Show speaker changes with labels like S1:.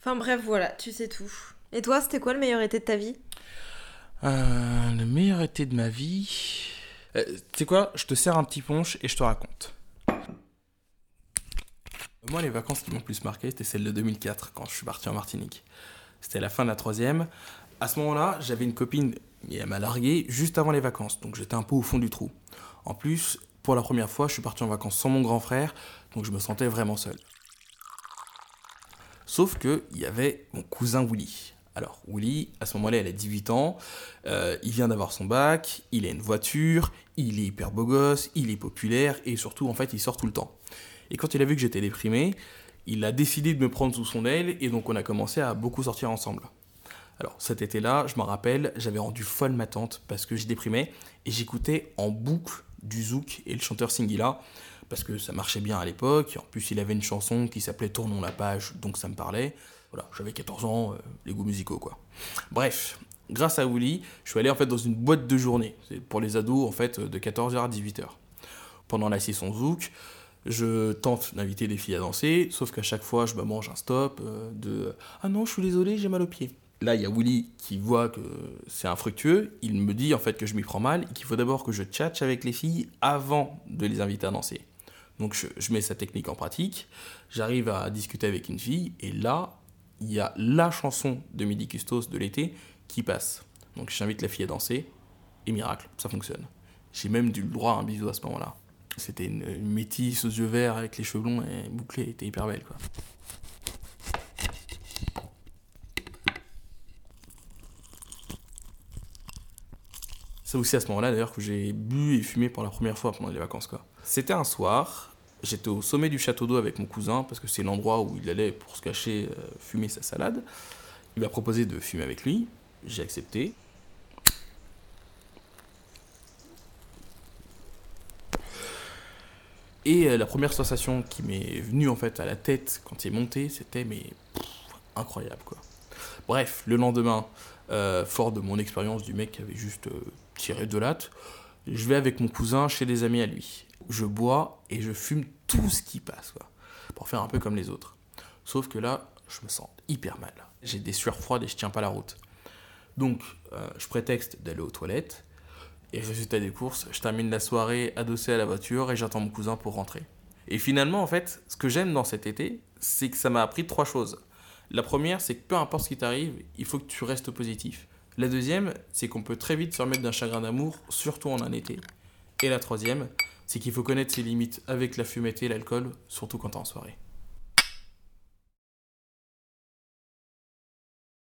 S1: Enfin bref, voilà, tu sais tout. Et toi, c'était quoi le meilleur été de ta vie?
S2: Euh, le meilleur été de ma vie. Euh, tu sais quoi? Je te sers un petit punch et je te raconte. Moi, les vacances qui m'ont plus marqué, c'était celle de 2004, quand je suis parti en Martinique. C'était la fin de la troisième. À ce moment-là, j'avais une copine, et elle m'a largué juste avant les vacances, donc j'étais un peu au fond du trou. En plus, pour la première fois, je suis parti en vacances sans mon grand frère, donc je me sentais vraiment seul. Sauf que il y avait mon cousin Willy. Alors, Willy, à ce moment-là, il a 18 ans, euh, il vient d'avoir son bac, il a une voiture, il est hyper beau gosse, il est populaire, et surtout, en fait, il sort tout le temps. Et quand il a vu que j'étais déprimé, il a décidé de me prendre sous son aile, et donc on a commencé à beaucoup sortir ensemble. Alors, cet été-là, je m'en rappelle, j'avais rendu folle ma tante parce que je déprimais, et j'écoutais en boucle du Zouk et le chanteur Singila, parce que ça marchait bien à l'époque, en plus il avait une chanson qui s'appelait Tournons la page, donc ça me parlait. Voilà, j'avais 14 ans, euh, les goûts musicaux quoi. Bref, grâce à Willy, je suis allé en fait dans une boîte de journée, pour les ados en fait de 14h à 18h. Pendant la session Zouk, je tente d'inviter des filles à danser, sauf qu'à chaque fois je me mange un stop euh, de Ah non, je suis désolé, j'ai mal au pied. Là, il y a Willy qui voit que c'est infructueux. Il me dit en fait que je m'y prends mal et qu'il faut d'abord que je tchatche avec les filles avant de les inviter à danser. Donc je, mets sa technique en pratique. J'arrive à discuter avec une fille et là, il y a la chanson de Midi Custos de l'été qui passe. Donc j'invite la fille à danser et miracle, ça fonctionne. J'ai même du droit à un bisou à ce moment-là. C'était une, métisse aux yeux verts avec les cheveux blonds et bouclés, elle était hyper belle quoi. C'est aussi à ce moment-là d'ailleurs que j'ai bu et fumé pour la première fois pendant les vacances quoi. C'était un soir, j'étais au sommet du château d'eau avec mon cousin parce que c'est l'endroit où il allait pour se cacher euh, fumer sa salade. Il m'a proposé de fumer avec lui, j'ai accepté. Et euh, la première sensation qui m'est venue en fait à la tête quand il est monté, c'était mais incroyable quoi. Bref, le lendemain, euh, fort de mon expérience du mec qui avait juste euh, tiré de latte, je vais avec mon cousin chez des amis à lui. Je bois et je fume tout ce qui passe, quoi, pour faire un peu comme les autres. Sauf que là, je me sens hyper mal. J'ai des sueurs froides et je tiens pas la route. Donc, euh, je prétexte d'aller aux toilettes. Et résultat des courses, je termine la soirée adossé à la voiture et j'attends mon cousin pour rentrer. Et finalement, en fait, ce que j'aime dans cet été, c'est que ça m'a appris trois choses. La première, c'est que peu importe ce qui t'arrive, il faut que tu restes positif. La deuxième, c'est qu'on peut très vite se remettre d'un chagrin d'amour, surtout en un été. Et la troisième, c'est qu'il faut connaître ses limites avec la fumette et l'alcool, surtout quand t'es en soirée.